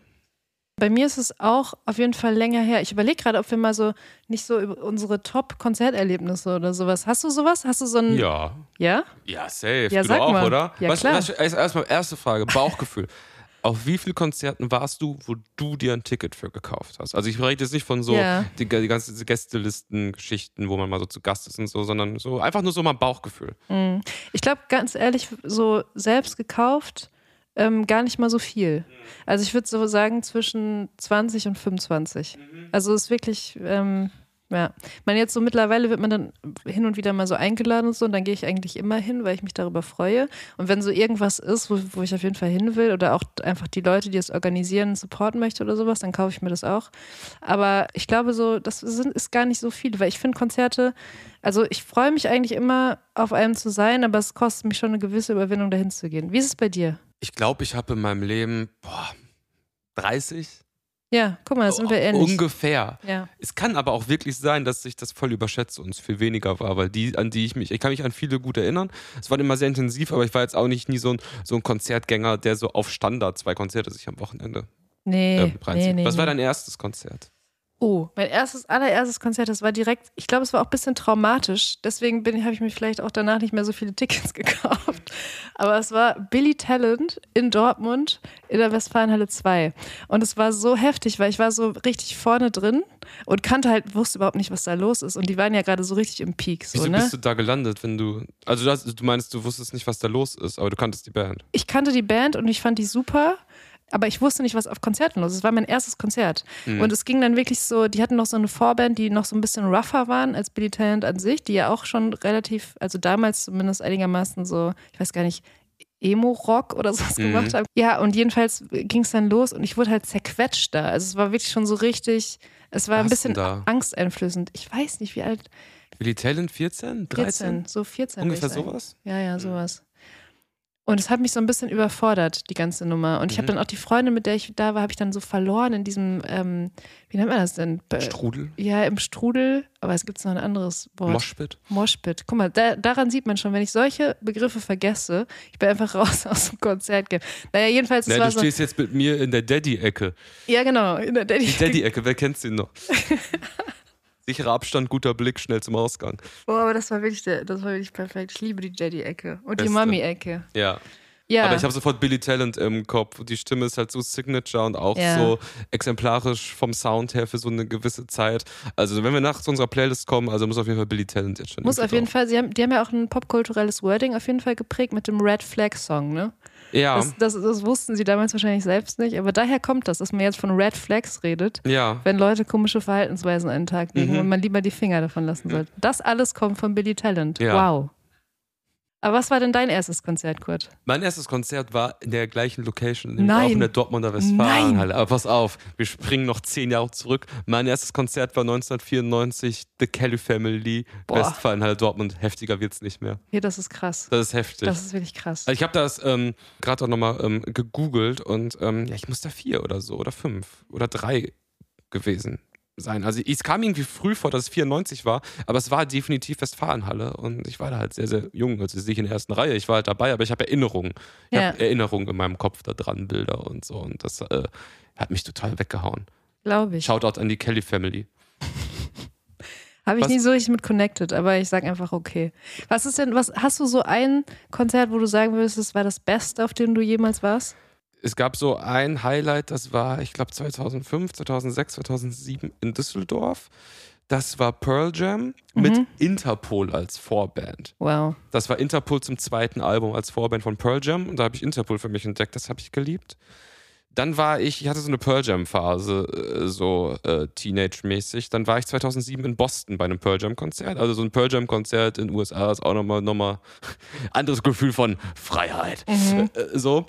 Speaker 1: Bei mir ist es auch auf jeden Fall länger her. Ich überlege gerade, ob wir mal so nicht so über unsere Top-Konzerterlebnisse oder sowas. Hast du sowas? Hast du so ein.
Speaker 3: Ja.
Speaker 1: Ja?
Speaker 3: Ja, safe.
Speaker 1: Ja,
Speaker 3: du
Speaker 1: sag
Speaker 3: auch,
Speaker 1: mal.
Speaker 3: oder?
Speaker 1: Ja,
Speaker 3: was,
Speaker 1: klar.
Speaker 3: Was, erstmal erste Frage: Bauchgefühl. (laughs) Auf wie vielen Konzerten warst du, wo du dir ein Ticket für gekauft hast? Also ich rede jetzt nicht von so
Speaker 1: Ja.
Speaker 3: die, die ganzen Gästelisten-Geschichten, wo man mal so zu Gast ist und so, sondern so einfach nur so mal Bauchgefühl.
Speaker 1: Mhm. Ich glaube, ganz ehrlich, so selbst gekauft, ähm, gar nicht mal so viel. Also ich würde so sagen zwischen 20 und 25. Also es ist wirklich, ähm, ja. Meine, jetzt so mittlerweile wird man dann hin und wieder mal so eingeladen und so und dann gehe ich eigentlich immer hin, weil ich mich darüber freue. Und wenn so irgendwas ist, wo, wo ich auf jeden Fall hin will oder auch einfach die Leute, die es organisieren, supporten möchte oder sowas, dann kaufe ich mir das auch. Aber ich glaube so, das sind, ist gar nicht so viel, weil ich finde Konzerte, also ich freue mich eigentlich immer auf einem zu sein, aber es kostet mich schon eine gewisse Überwindung, dahin zu gehen. Wie ist es bei dir?
Speaker 3: Ich glaube, ich habe in meinem Leben boah, 30,
Speaker 1: Ja, guck mal, sind wir ähnlich.
Speaker 3: Ungefähr.
Speaker 1: Ja.
Speaker 3: Es kann aber auch wirklich sein, dass ich das voll überschätze und es viel weniger war, weil die, an die ich mich, ich kann mich an viele gut erinnern. Es war immer sehr intensiv, aber ich war jetzt auch nicht nie so ein, so ein Konzertgänger, der so auf Standard zwei Konzerte sich am Wochenende
Speaker 1: Nee,
Speaker 3: ähm, reinzieht.
Speaker 1: nee, nee.
Speaker 3: Was war dein erstes Konzert?
Speaker 1: Oh, mein erstes, allererstes Konzert, das war direkt, ich glaube, es war auch ein bisschen traumatisch. Deswegen habe ich mir vielleicht auch danach nicht mehr so viele Tickets (laughs) gekauft. Aber es war Billy Talent in Dortmund in der Westfalenhalle 2. Und es war so heftig, weil ich war so richtig vorne drin und kannte halt, wusste überhaupt nicht, was da los ist. Und die waren ja gerade so richtig im Peak. So,
Speaker 3: Wieso
Speaker 1: ne?
Speaker 3: bist du da gelandet, wenn du. Also du, hast, du meinst, du wusstest nicht, was da los ist, aber du kanntest die Band.
Speaker 1: ich kannte die Band und ich fand die super, aber ich wusste nicht, was auf Konzerten los ist. Es war mein erstes Konzert.
Speaker 3: Mhm.
Speaker 1: Und es ging dann wirklich so, die hatten noch so eine Vorband, die noch so ein bisschen rougher waren als Billy Talent an sich, die ja auch schon relativ, also damals zumindest einigermaßen so, ich weiß gar nicht, Emo-Rock oder (laughs) sowas
Speaker 3: Mhm.
Speaker 1: gemacht haben. Ja, und jedenfalls ging es dann los und ich wurde halt zerquetscht da. Also es war wirklich schon so richtig, es war ein
Speaker 3: Was
Speaker 1: bisschen
Speaker 3: denn da?
Speaker 1: angsteinflößend. Ich weiß nicht, wie alt,
Speaker 3: Billy Talent 14? 13?
Speaker 1: 14, so 14. würde
Speaker 3: Ungefähr sowas?
Speaker 1: Ja, ja, sowas. Und es hat mich so ein bisschen überfordert, die ganze Nummer. Und ich habe
Speaker 3: Mhm.
Speaker 1: dann auch die Freundin, mit der ich da war, habe ich dann so verloren in diesem, ähm, wie nennt man das denn? Be-
Speaker 3: Strudel?
Speaker 1: Ja, im Strudel, aber es gibt noch ein anderes Wort.
Speaker 3: Moshpit?
Speaker 1: Moshpit. Guck mal, da, daran sieht man schon, wenn ich solche Begriffe vergesse, ich bin einfach (laughs) raus aus dem Konzert. Naja, jedenfalls,
Speaker 3: Nein,
Speaker 1: war
Speaker 3: du
Speaker 1: so.
Speaker 3: stehst jetzt mit mir in der Daddy-Ecke.
Speaker 1: Ja, genau, in der Daddy.
Speaker 3: Die Daddy-Ecke, wer kennt sie noch? (laughs) Sicherer Abstand, guter Blick, schnell zum Ausgang.
Speaker 1: Oh, aber das war wirklich, das war wirklich perfekt. Ich liebe die Daddy-Ecke und die
Speaker 3: Beste.
Speaker 1: Mami-Ecke.
Speaker 3: Ja.
Speaker 1: Ja.
Speaker 3: Aber ich habe sofort Billy Talent im Kopf. Die Stimme ist halt so Signature und auch
Speaker 1: Ja.
Speaker 3: so exemplarisch vom Sound her für so eine gewisse Zeit. Also wenn wir nach zu unserer Playlist kommen, also muss auf jeden Fall Billy Talent jetzt schon.
Speaker 1: Muss auf jeden
Speaker 3: drauf.
Speaker 1: Fall, sie haben, die haben ja auch ein popkulturelles Wording auf jeden Fall geprägt mit dem Red Flag Song, ne?
Speaker 3: Ja,
Speaker 1: Das, das, das wussten sie damals wahrscheinlich selbst nicht, aber daher kommt das, dass man jetzt von Red Flags redet,
Speaker 3: ja.
Speaker 1: wenn Leute komische Verhaltensweisen an den Tag legen
Speaker 3: Mhm.
Speaker 1: und man lieber die Finger davon lassen sollte. Das alles kommt von Billy Talent.
Speaker 3: Ja.
Speaker 1: Wow. Aber was war denn dein erstes Konzert, Kurt?
Speaker 3: Mein erstes Konzert war in der gleichen Location, nämlich auch in der Dortmunder Westfalenhalle. Aber pass auf, wir springen noch zehn Jahre zurück. Mein erstes Konzert war 1994, The Kelly Family, Boah. Westfalenhalle Dortmund. Heftiger wird's nicht mehr.
Speaker 1: Hier, das ist krass.
Speaker 3: Das ist heftig.
Speaker 1: Das ist wirklich krass.
Speaker 3: Ich habe das ähm, gerade auch nochmal ähm, gegoogelt und ähm, ja, ich muss da vier oder so oder fünf oder drei gewesen sein. Also es kam irgendwie früh vor, dass es 94 war, aber es war definitiv Westfalenhalle und ich war da halt sehr, sehr jung, also nicht in der ersten Reihe, ich war halt dabei, aber ich habe Erinnerungen. Ich ja. habe Erinnerungen in meinem Kopf da dran, Bilder und so und das äh, hat mich total weggehauen.
Speaker 1: Glaube ich.
Speaker 3: Shoutout an die Kelly Family. (laughs)
Speaker 1: Habe ich was? nie so richtig mit connected, aber ich sage einfach okay. Was ist denn, was hast du so ein Konzert, wo du sagen würdest, das war das Beste, auf dem du jemals warst?
Speaker 3: Es gab so ein Highlight, das war, ich glaube, 2005, 2006, 2007 in Düsseldorf. Das war Pearl Jam mhm. mit Interpol als Vorband.
Speaker 1: Wow.
Speaker 3: Das war Interpol zum zweiten Album als Vorband von Pearl Jam und da habe ich Interpol für mich entdeckt, das habe ich geliebt. Dann war ich, ich hatte so eine Pearl Jam Phase, äh, so äh, Teenage-mäßig. Dann war ich 2007 in Boston bei einem Pearl Jam Konzert. Also so ein Pearl Jam Konzert in den USA ist auch nochmal nochmal (laughs) anderes Gefühl von Freiheit. Mhm. Äh, so.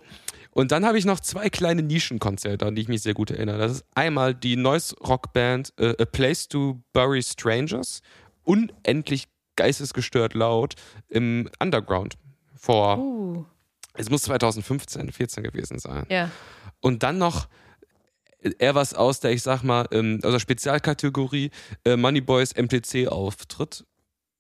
Speaker 3: Und dann habe ich noch zwei kleine Nischenkonzerte, an die ich mich sehr gut erinnere. Das ist einmal die Noise-Rock-Band uh, A Place to Bury Strangers. Unendlich geistesgestört laut im Underground. Vor, uh. es muss 2015, 14 gewesen sein.
Speaker 1: Ja.
Speaker 3: Und dann noch eher was aus der, ich sag mal, ähm, aus der Spezialkategorie äh, Moneyboys MTC-Auftritt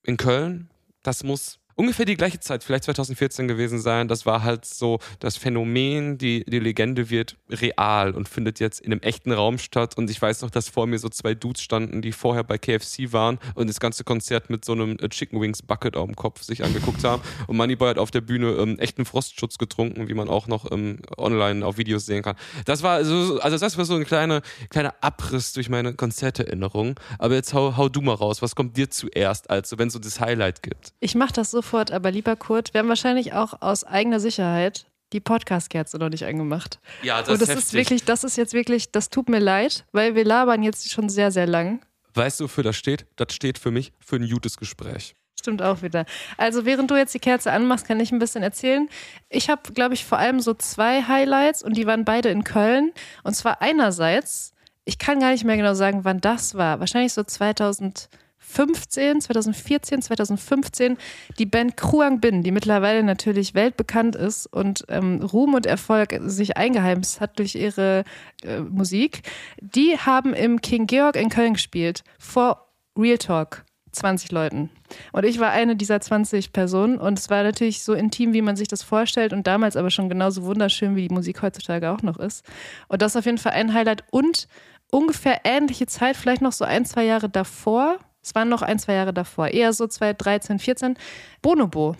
Speaker 3: in Köln. Das muss ungefähr die gleiche Zeit, vielleicht 2014 gewesen sein. Das war halt so das Phänomen, die, die Legende wird real und findet jetzt in einem echten Raum statt. Und ich weiß noch, dass vor mir so zwei Dudes standen, die vorher bei KFC waren und das ganze Konzert mit so einem äh, Chicken Wings Bucket auf dem Kopf sich angeguckt haben. Und Moneyboy hat auf der Bühne ähm, echten Frostschutz getrunken, wie man auch noch ähm, online auf Videos sehen kann. Das war so, also das war so ein kleiner, kleiner Abriss durch meine Konzerterinnerung. Aber jetzt hau, hau du mal raus. Was kommt dir zuerst, also wenn es so das Highlight gibt?
Speaker 1: Ich mach das so sofort, aber lieber Kurt, wir haben wahrscheinlich auch aus eigener Sicherheit die Podcast-Kerze noch nicht angemacht.
Speaker 3: Ja, das,
Speaker 1: Und
Speaker 3: das
Speaker 1: ist wirklich, das ist jetzt wirklich, das tut mir leid, weil wir labern jetzt schon sehr, sehr lang.
Speaker 3: Weißt du, wofür das steht? Das steht für mich für ein gutes Gespräch.
Speaker 1: Stimmt auch wieder. Also während du jetzt die Kerze anmachst, kann ich ein bisschen erzählen. Ich habe, glaube ich, vor allem so zwei Highlights und die waren beide in Köln. Und zwar einerseits, ich kann gar nicht mehr genau sagen, wann das war. Wahrscheinlich so 2000. 2015, 2014, 2015 die Band Kruang Bin, die mittlerweile natürlich weltbekannt ist und ähm, Ruhm und Erfolg sich eingeheimst hat durch ihre äh, Musik, die haben im King Georg in Köln gespielt, vor Real Talk. 20 Leuten. Und ich war eine dieser 20 Personen und es war natürlich so intim, wie man sich das vorstellt und damals aber schon genauso wunderschön, wie die Musik heutzutage auch noch ist. Und das ist auf jeden Fall ein Highlight und ungefähr ähnliche Zeit, vielleicht noch so ein, zwei Jahre davor, es waren noch ein, zwei Jahre davor, eher so 2013, 14. Bonobo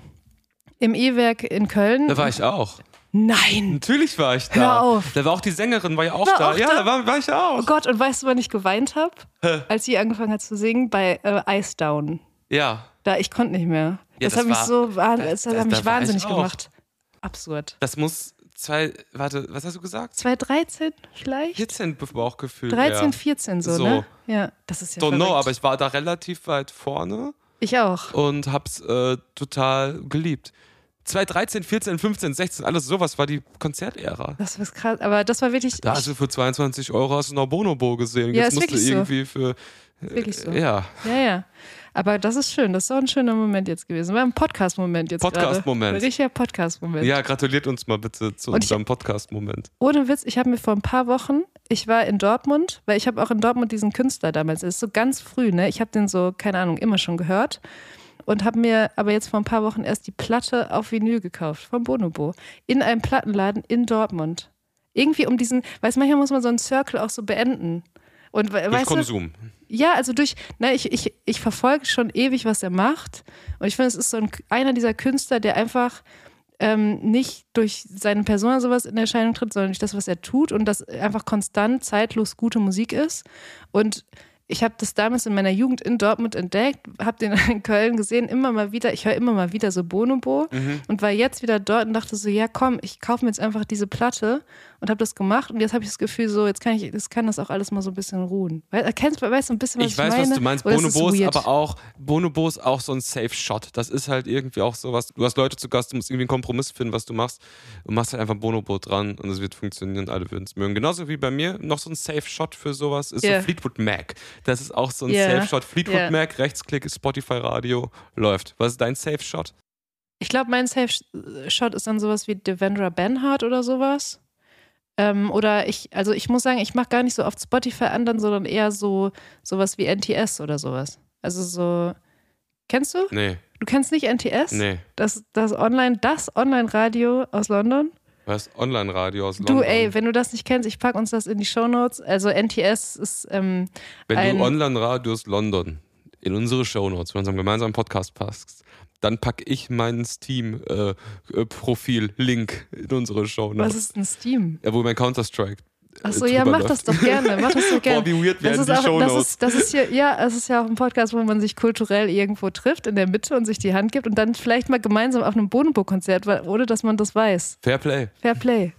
Speaker 1: im E-Werk in Köln.
Speaker 3: Da war ich auch.
Speaker 1: Nein.
Speaker 3: Natürlich war ich da.
Speaker 1: Hör auf.
Speaker 3: Da war auch die Sängerin, war ja auch war da. Auch ja, da, da war, war, ich auch.
Speaker 1: Oh Gott, und weißt du, wann ich geweint habe? Als sie angefangen hat zu singen bei äh, Ice Down.
Speaker 3: Ja.
Speaker 1: Da, ich konnte nicht mehr. Ja, das, das hat mich so das, das, hat mich wahnsinnig gemacht. Absurd.
Speaker 3: Das muss zwei, warte, was hast du gesagt?
Speaker 1: 2013 vielleicht?
Speaker 3: 14 Bauchgefühl.
Speaker 1: 13, 14 so, so. ne? Ja, das ist ja
Speaker 3: Don't know, aber ich war da relativ weit vorne.
Speaker 1: Ich auch.
Speaker 3: Und hab's äh, total geliebt. 2013, 14, 15, 16, alles sowas war die Konzertära.
Speaker 1: Das war krass, aber das war wirklich.
Speaker 3: Da hast du für 22 Euro hast du noch Bonobo gesehen. Ja, Jetzt musst du irgendwie so. für.
Speaker 1: Äh, wirklich so.
Speaker 3: Ja.
Speaker 1: Ja, ja. Aber das ist schön. Das ist auch ein schöner Moment jetzt gewesen. War ein Podcast-Moment jetzt
Speaker 3: Podcast-Moment.
Speaker 1: Ein richtiger Podcast-Moment.
Speaker 3: Ja, gratuliert uns mal bitte zu Und unserem Podcast-Moment.
Speaker 1: Ohne Witz, ich habe mir vor ein paar Wochen, ich war in Dortmund, weil ich habe auch in Dortmund diesen Künstler damals, das ist so ganz früh, ne? Ich habe den so, keine Ahnung, immer schon gehört und habe mir aber jetzt vor ein paar Wochen erst die Platte auf Vinyl gekauft vom Bonobo in einem Plattenladen in Dortmund. Irgendwie um diesen, weißt du, manchmal muss man so einen Circle auch so beenden. Und,
Speaker 3: Durch
Speaker 1: weißt
Speaker 3: Konsum.
Speaker 1: Du, ja, also durch, ne, ich, ich, ich verfolge schon ewig, was er macht. Und ich finde, es ist so ein, einer dieser Künstler, der einfach ähm, nicht durch seine Person oder sowas in Erscheinung tritt, sondern durch das, was er tut und das einfach konstant, zeitlos gute Musik ist. Und ich habe das damals in meiner Jugend in Dortmund entdeckt, habe den (laughs) in Köln gesehen, immer mal wieder, ich höre immer mal wieder so Bonobo mhm. und war jetzt wieder dort und dachte so, ja komm, ich kaufe mir jetzt einfach diese Platte und habe das gemacht und jetzt habe ich das Gefühl, so, jetzt kann ich, jetzt kann das auch alles mal so ein bisschen ruhen. Weißt du weißt ein bisschen, was ich,
Speaker 3: ich weiß,
Speaker 1: meine?
Speaker 3: was du meinst. Bonobo ist aber auch, Bonobo ist auch so ein Safe-Shot. Das ist halt irgendwie auch sowas. Du hast Leute zu Gast, du musst irgendwie einen Kompromiss finden, was du machst. Du machst halt einfach Bonobo dran und es wird funktionieren, alle würden es mögen. Genauso wie bei mir noch so ein Safe-Shot für sowas ist yeah. so Fleetwood Mac. Das ist auch so ein yeah. Safe-Shot. Fleetwood yeah. Mac, Rechtsklick, Spotify Radio, läuft. Was ist dein Safe-Shot?
Speaker 1: Ich glaube, mein Safe-Shot ist dann sowas wie Devendra Benhart oder sowas. Ähm, oder ich, also ich muss sagen, ich mache gar nicht so oft Spotify an, sondern eher so sowas wie NTS oder sowas. Also so, kennst du?
Speaker 3: Nee.
Speaker 1: Du kennst nicht NTS?
Speaker 3: Nee.
Speaker 1: Das, das Online, das Online-Radio aus London?
Speaker 3: Was? Online-Radio aus London?
Speaker 1: Du, ey, wenn du das nicht kennst, ich packe uns das in die Shownotes. Also NTS ist ähm,
Speaker 3: Wenn du Online-Radio aus London in unsere Shownotes, in unserem gemeinsamen Podcast passt, dann packe ich meinen Steam-Profil-Link äh, in unsere Show.
Speaker 1: Was ist ein Steam?
Speaker 3: Ja, wo mein Counter-Strike.
Speaker 1: Achso, ja, mach
Speaker 3: läuft.
Speaker 1: das doch gerne. Mach das doch (laughs) gerne.
Speaker 3: Boah, wie weird werden
Speaker 1: das
Speaker 3: die
Speaker 1: auch,
Speaker 3: Shownotes.
Speaker 1: das ist, das ist hier, ja, es ist ja auch ein Podcast, wo man sich kulturell irgendwo trifft in der Mitte und sich die Hand gibt und dann vielleicht mal gemeinsam auf einem Bodenburg-Konzert, ohne dass man das weiß.
Speaker 3: Fair Play.
Speaker 1: Fair Play.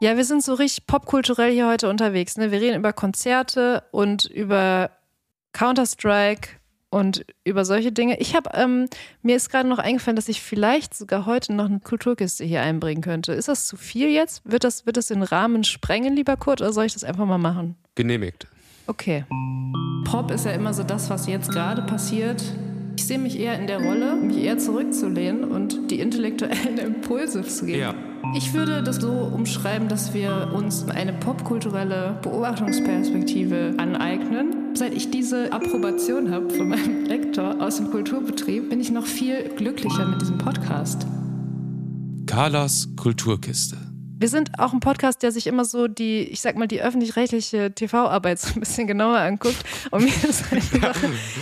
Speaker 1: Ja, wir sind so richtig popkulturell hier heute unterwegs. Ne? Wir reden über Konzerte und über Counter-Strike und über solche Dinge. Ich habe, ähm, mir ist gerade noch eingefallen, dass ich vielleicht sogar heute noch eine Kulturkiste hier einbringen könnte. Ist das zu viel jetzt? Wird das, wird das den Rahmen sprengen, lieber Kurt, oder soll ich das einfach mal machen?
Speaker 3: Genehmigt.
Speaker 1: Okay. Pop ist ja immer so das, was jetzt gerade passiert. Ich sehe mich eher in der Rolle, mich eher zurückzulehnen und die intellektuellen (laughs) Impulse zu geben. Ja. Ich würde das so umschreiben, dass wir uns eine popkulturelle Beobachtungsperspektive aneignen. Seit ich diese Approbation habe von meinem (laughs) Lektor aus dem Kulturbetrieb, bin ich noch viel glücklicher mit diesem Podcast.
Speaker 3: Carlas Kulturkiste.
Speaker 1: Wir sind auch ein Podcast, der sich immer so die, ich sag mal, die öffentlich-rechtliche TV-Arbeit so ein bisschen genauer anguckt. Und mir ist (laughs) einfach,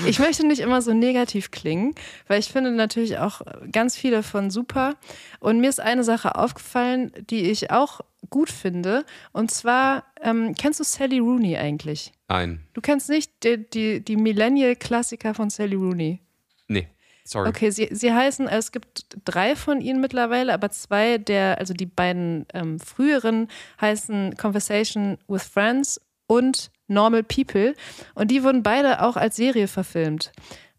Speaker 1: ich möchte nicht immer so negativ klingen, weil ich finde natürlich auch ganz viele von super. Und mir ist eine Sache aufgefallen, die ich auch gut finde. Und zwar, ähm, kennst du Sally Rooney eigentlich?
Speaker 3: Nein.
Speaker 1: Du kennst nicht die, die, die Millennial-Klassiker von Sally Rooney?
Speaker 3: Sorry.
Speaker 1: Okay, sie, sie heißen, es gibt drei von ihnen mittlerweile, aber zwei der, also die beiden ähm, früheren heißen Conversation with Friends und Normal People. Und die wurden beide auch als Serie verfilmt.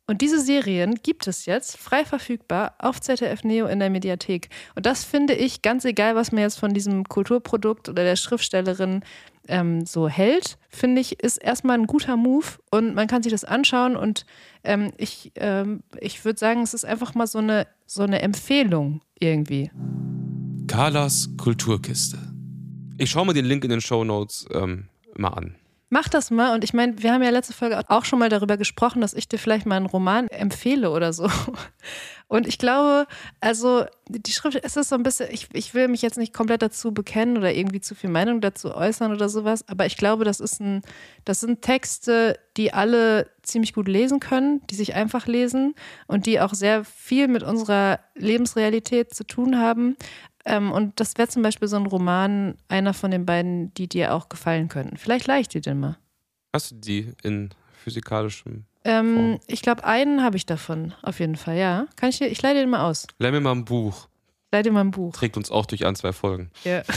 Speaker 1: Und diese Serien gibt es jetzt frei verfügbar auf ZDF Neo in der Mediathek. Und das finde ich, ganz egal, was man jetzt von diesem Kulturprodukt oder der Schriftstellerin ähm, so hält, finde ich, ist erstmal ein guter Move und man kann sich das anschauen und ähm, ich, ähm, ich würde sagen, es ist einfach mal so eine, so eine Empfehlung irgendwie.
Speaker 3: Carlas Kulturkiste. Ich schaue mir den Link in den Show Notes ähm, mal an.
Speaker 1: Mach das mal. Und ich meine, wir haben ja letzte Folge auch schon mal darüber gesprochen, dass ich dir vielleicht mal einen Roman empfehle oder so. (laughs) Und ich glaube, also die Schrift, es ist so ein bisschen, ich, ich will mich jetzt nicht komplett dazu bekennen oder irgendwie zu viel Meinung dazu äußern oder sowas, aber ich glaube, das ist ein, das sind Texte, die alle ziemlich gut lesen können, die sich einfach lesen und die auch sehr viel mit unserer Lebensrealität zu tun haben. Ähm, und das wäre zum Beispiel so ein Roman, einer von den beiden, die dir auch gefallen könnten. Vielleicht leicht dir den mal.
Speaker 3: Hast du die in physikalischem?
Speaker 1: Ähm, ich glaube, einen habe ich davon, auf jeden Fall, ja. Kann ich dir, ich leih dir den mal aus.
Speaker 3: Leih mir mal ein Buch.
Speaker 1: Leih dir mal ein Buch.
Speaker 3: Trägt uns auch durch ein, zwei Folgen.
Speaker 1: Ja. (laughs)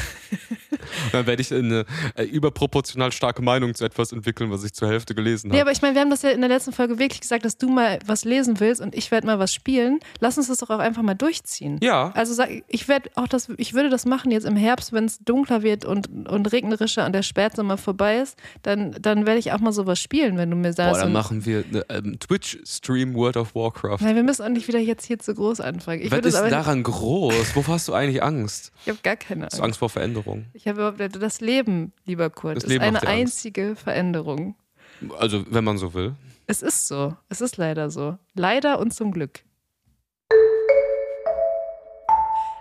Speaker 1: (laughs)
Speaker 3: dann werde ich eine äh, überproportional starke Meinung zu etwas entwickeln, was ich zur Hälfte gelesen habe.
Speaker 1: Ja, aber ich meine, wir haben das ja in der letzten Folge wirklich gesagt, dass du mal was lesen willst und ich werde mal was spielen. Lass uns das doch auch einfach mal durchziehen.
Speaker 3: Ja.
Speaker 1: Also sag, ich werde auch das, ich würde das machen jetzt im Herbst, wenn es dunkler wird und, und regnerischer und der Spätsommer vorbei ist, dann, dann werde ich auch mal sowas spielen, wenn du mir sagst.
Speaker 3: Boah, dann machen wir eine ähm, Twitch-Stream World of Warcraft.
Speaker 1: Nein, wir müssen auch nicht wieder jetzt hier zu groß anfangen. Ich
Speaker 3: was ist daran groß? Wovor hast du eigentlich Angst?
Speaker 1: Ich habe gar keine Angst.
Speaker 3: Hast du Angst vor Veränderung?
Speaker 1: Ich habe überhaupt das Leben, lieber Kurt, das ist Leben eine einzige Veränderung.
Speaker 3: Also, wenn man so will.
Speaker 1: Es ist so. Es ist leider so. Leider und zum Glück.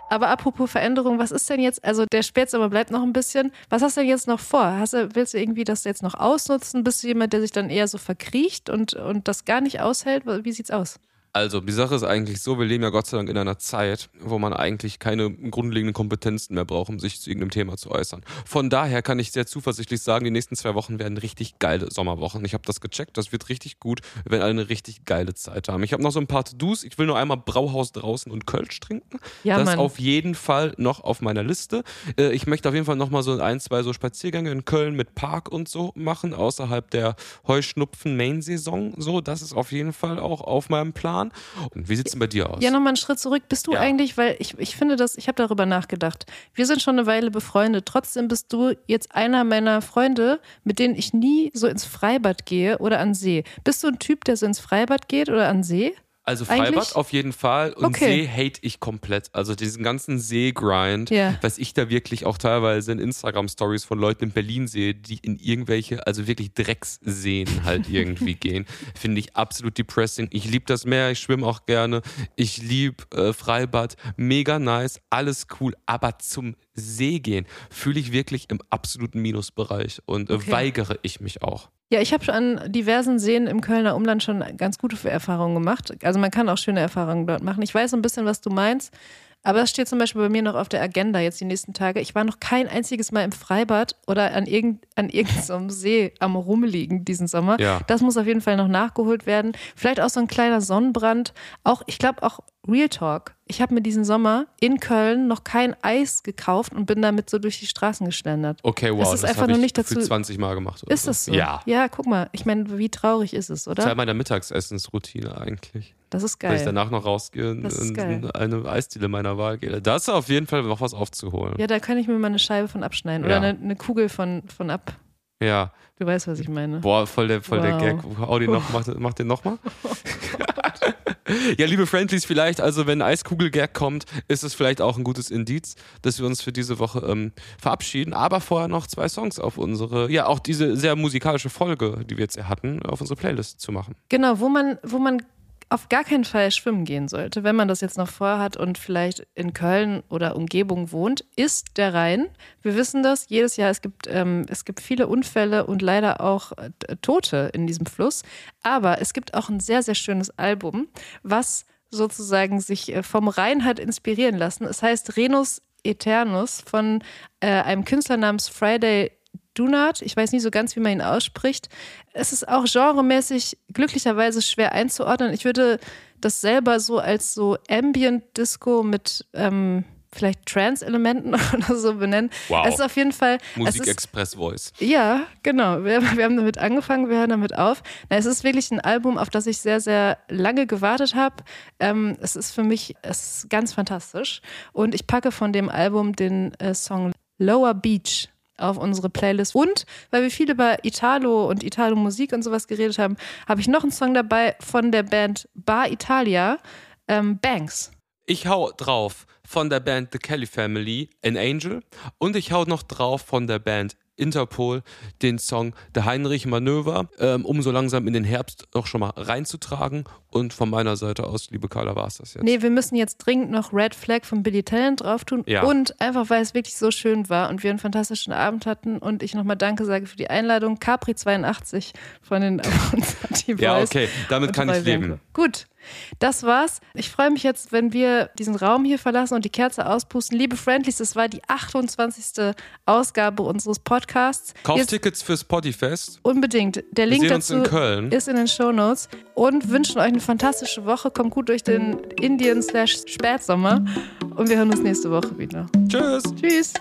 Speaker 1: Aber apropos Veränderung, was ist denn jetzt? Also der Spätsommer bleibt noch ein bisschen. Was hast du denn jetzt noch vor? Hast du, willst du irgendwie das jetzt noch ausnutzen? Bist du jemand, der sich dann eher so verkriecht und, und das gar nicht aushält? Wie sieht's aus?
Speaker 3: Also, die Sache ist eigentlich so, wir leben ja Gott sei Dank in einer Zeit, wo man eigentlich keine grundlegenden Kompetenzen mehr braucht, um sich zu irgendeinem Thema zu äußern. Von daher kann ich sehr zuversichtlich sagen, die nächsten zwei Wochen werden richtig geile Sommerwochen. Ich habe das gecheckt, das wird richtig gut. Wir werden alle eine richtig geile Zeit haben. Ich habe noch so ein paar To-Dos. Ich will nur einmal Brauhaus draußen und Kölsch trinken. Ja, das Mann. ist auf jeden Fall noch auf meiner Liste. Äh, ich möchte auf jeden Fall noch mal so ein, zwei so Spaziergänge in Köln mit Park und so machen, außerhalb der Heuschnupfen-Main-Saison. So, das ist auf jeden Fall auch auf meinem Plan. Und wie sieht es denn bei dir aus?
Speaker 1: Ja, nochmal einen Schritt zurück. Bist du ja. eigentlich, weil ich, ich finde das, ich habe darüber nachgedacht. Wir sind schon eine Weile befreundet. Trotzdem bist du jetzt einer meiner Freunde, mit denen ich nie so ins Freibad gehe oder an See. Bist du ein Typ, der so ins Freibad geht oder an See?
Speaker 3: Also Freibad Eigentlich? auf jeden Fall und okay. See hate ich komplett. Also diesen ganzen See-Grind, yeah. was ich da wirklich auch teilweise in Instagram-Stories von Leuten in Berlin sehe, die in irgendwelche, also wirklich Drecksseen halt (laughs) irgendwie gehen, finde ich absolut depressing. Ich liebe das Meer, ich schwimme auch gerne, ich liebe äh, Freibad, mega nice, alles cool, aber zum See gehen fühle ich wirklich im absoluten Minusbereich und äh, okay. weigere ich mich auch.
Speaker 1: Ja, ich habe schon an diversen Seen im Kölner Umland schon ganz gute Erfahrungen gemacht. Also man kann auch schöne Erfahrungen dort machen. Ich weiß ein bisschen, was du meinst. Aber das steht zum Beispiel bei mir noch auf der Agenda jetzt die nächsten Tage. Ich war noch kein einziges Mal im Freibad oder an, irgend, an irgendeinem (laughs) See am Rumliegen diesen Sommer. Ja. Das muss auf jeden Fall noch nachgeholt werden. Vielleicht auch so ein kleiner Sonnenbrand. Auch, ich glaube auch Real Talk. Ich habe mir diesen Sommer in Köln noch kein Eis gekauft und bin damit so durch die Straßen geschlendert.
Speaker 3: Okay, wow. Das ist das einfach noch nicht dazu. 20 Mal gemacht.
Speaker 1: ist das so?
Speaker 3: Ja.
Speaker 1: Ja, guck mal. Ich meine, wie traurig ist es, oder?
Speaker 3: Teil meiner Mittagsessensroutine eigentlich.
Speaker 1: Das ist geil.
Speaker 3: Dass ich danach noch rausgehe und eine Eisdiele meiner Wahl gehe. Da ist auf jeden Fall noch was aufzuholen.
Speaker 1: Ja, da kann ich mir mal eine Scheibe von abschneiden. Oder ja. eine, eine, Kugel von, von ab.
Speaker 3: Ja.
Speaker 1: Du weißt, was ich meine.
Speaker 3: Boah, voll der, voll wow. der Gag. Audi noch, mach, mach den nochmal. (laughs) ja, liebe Friendlies, vielleicht, also wenn Eiskugel-Gag kommt, ist es vielleicht auch ein gutes Indiz, dass wir uns für diese Woche ähm, verabschieden. Aber vorher noch zwei Songs auf unsere, ja, auch diese sehr musikalische Folge, die wir jetzt hatten, auf unsere Playlist zu machen.
Speaker 1: Genau, wo man, wo man auf gar keinen Fall schwimmen gehen sollte, wenn man das jetzt noch vorhat und vielleicht in Köln oder Umgebung wohnt, ist der Rhein. Wir wissen das jedes Jahr. Es gibt, ähm, es gibt viele Unfälle und leider auch äh, Tote in diesem Fluss. Aber es gibt auch ein sehr, sehr schönes Album, was sozusagen sich äh, vom Rhein hat inspirieren lassen. Es heißt Renus Eternus von äh, einem Künstler namens Friday Dunard. Ich weiß nie so ganz, wie man ihn ausspricht. Es ist auch genremäßig glücklicherweise schwer einzuordnen. Ich würde das selber so als so Ambient Disco mit ähm, vielleicht Trance-Elementen (laughs) oder so benennen. Wow. Es ist auf jeden Fall.
Speaker 3: Musik Express Voice.
Speaker 1: Ja, genau. Wir, wir, haben damit angefangen, wir hören damit auf. Na, es ist wirklich ein Album, auf das ich sehr, sehr lange gewartet habe. Ähm, es ist für mich es ist ganz fantastisch. Und ich packe von dem Album den äh, Song Lower Beach auf unsere Playlist. Und weil wir viel über Italo und Italo-Musik und sowas geredet haben, habe ich noch einen Song dabei von der Band Bar Italia, ähm, Banks.
Speaker 3: Ich hau drauf von der Band The Kelly Family, An Angel. Und ich hau noch drauf von der Band Interpol den Song Der Heinrich Manöver, ähm, um so langsam in den Herbst auch schon mal reinzutragen. Und von meiner Seite aus, liebe Carla, war es das jetzt.
Speaker 1: Nee, wir müssen jetzt dringend noch Red Flag von Billy Talent drauf tun. Ja. Und einfach, weil es wirklich so schön war und wir einen fantastischen Abend hatten und ich nochmal Danke sage für die Einladung. Capri82 von den (laughs) Avanzati Boys.
Speaker 3: Ja, okay, damit kann ich leben.
Speaker 1: Gut. Das war's. Ich freue mich jetzt, wenn wir diesen Raum hier verlassen und die Kerze auspusten. Liebe Friendlies, das war die 28. Ausgabe unseres Podcasts.
Speaker 3: Kauft Tickets fürs Podifest.
Speaker 1: Unbedingt. Der Link dazu
Speaker 3: in
Speaker 1: ist in den Show Notes. Und wünschen euch eine fantastische Woche. Kommt gut durch den Indien-Spätsommer. Und wir hören uns nächste Woche wieder.
Speaker 3: Tschüss.
Speaker 1: Tschüss.